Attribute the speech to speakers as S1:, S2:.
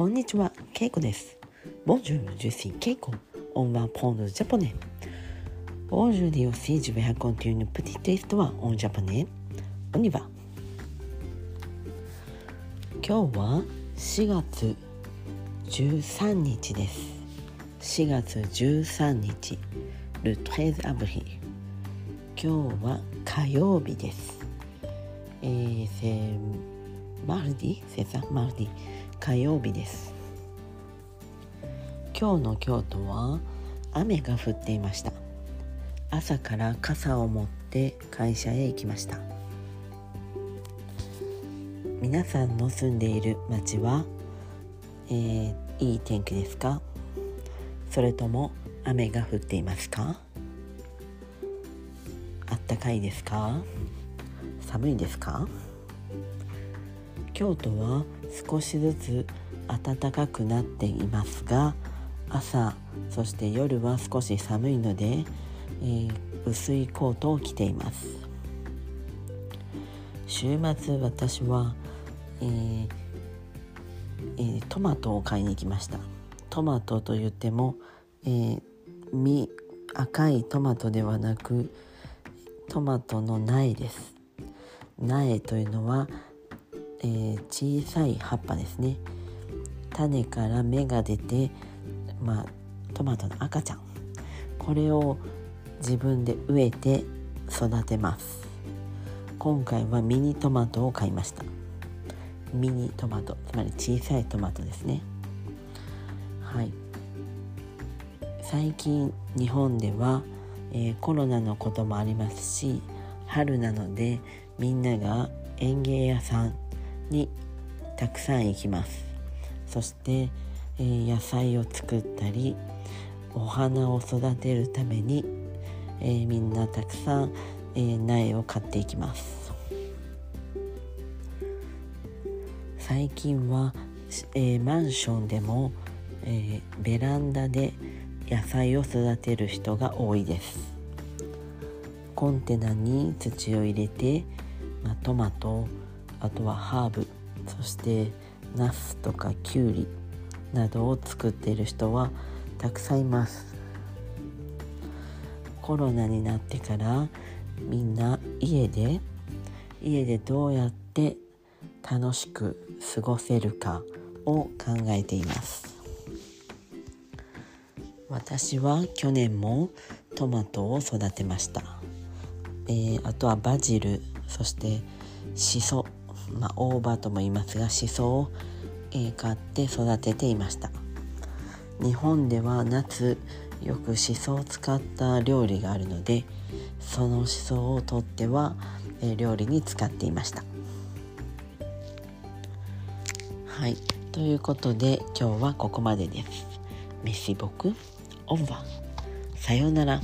S1: こんにちは、ケイコです。 Bonjour, je suis ケイコ。 On apprend, japonais. Aujourd'hui aussi, je vais raconter une petite histoire, en japonais. On y va.今日は、四月。十三日です。四月十三日。 Le, treize avril。今日は、火曜日です。ええ、せん。C'est mardi, c'est ça, mardi。火曜日です。今日の京都は雨が降っていました。朝から傘を持って会社へ行きました。皆さんの住んでいる町は、えーいい天気ですか？それとも雨が降っていますか？あったかいですか？寒いですか？京都は少しずつ暖かくなっていますが朝そして夜は少し寒いので、えー薄いコートを着ています。週末私は、えーえートマトを買いに行きました。トマトと言っても、えー実赤いトマトではなくトマトの苗です。苗というのは、えー小さい葉っぱですね。種から芽が出て、まあ、トマトの赤ちゃん。これを自分で植えて育てます。今回はミニトマトを買いました。ミニトマトつまり小さいトマトですね。はい。最近日本では、えーコロナのこともありますし春なのでみんなが園芸屋さんにたくさん行きます。そして、えー野菜を作ったりお花を育てるために、えーみんなたくさん、えー苗を買っていきます。最近は、えーマンションでも、えーベランダで野菜を育てる人が多いです。コンテナに土を入れて、まあ、トマトあとはハーブそしてナスとかキュウリなどを作っている人はたくさんいます。コロナになってからみんな家で家でどうやって楽しく過ごせるかを考えています。私は去年もトマトを育てました、えーあとはバジルそしてシソ、まあ、大葉とも言いますがシソを、えー買って育てていました日本では夏よくシソを使った料理があるのでそのシソを取っては、えー料理に使っていましたはいということで今日はここまでです。メシボクオンバさようなら。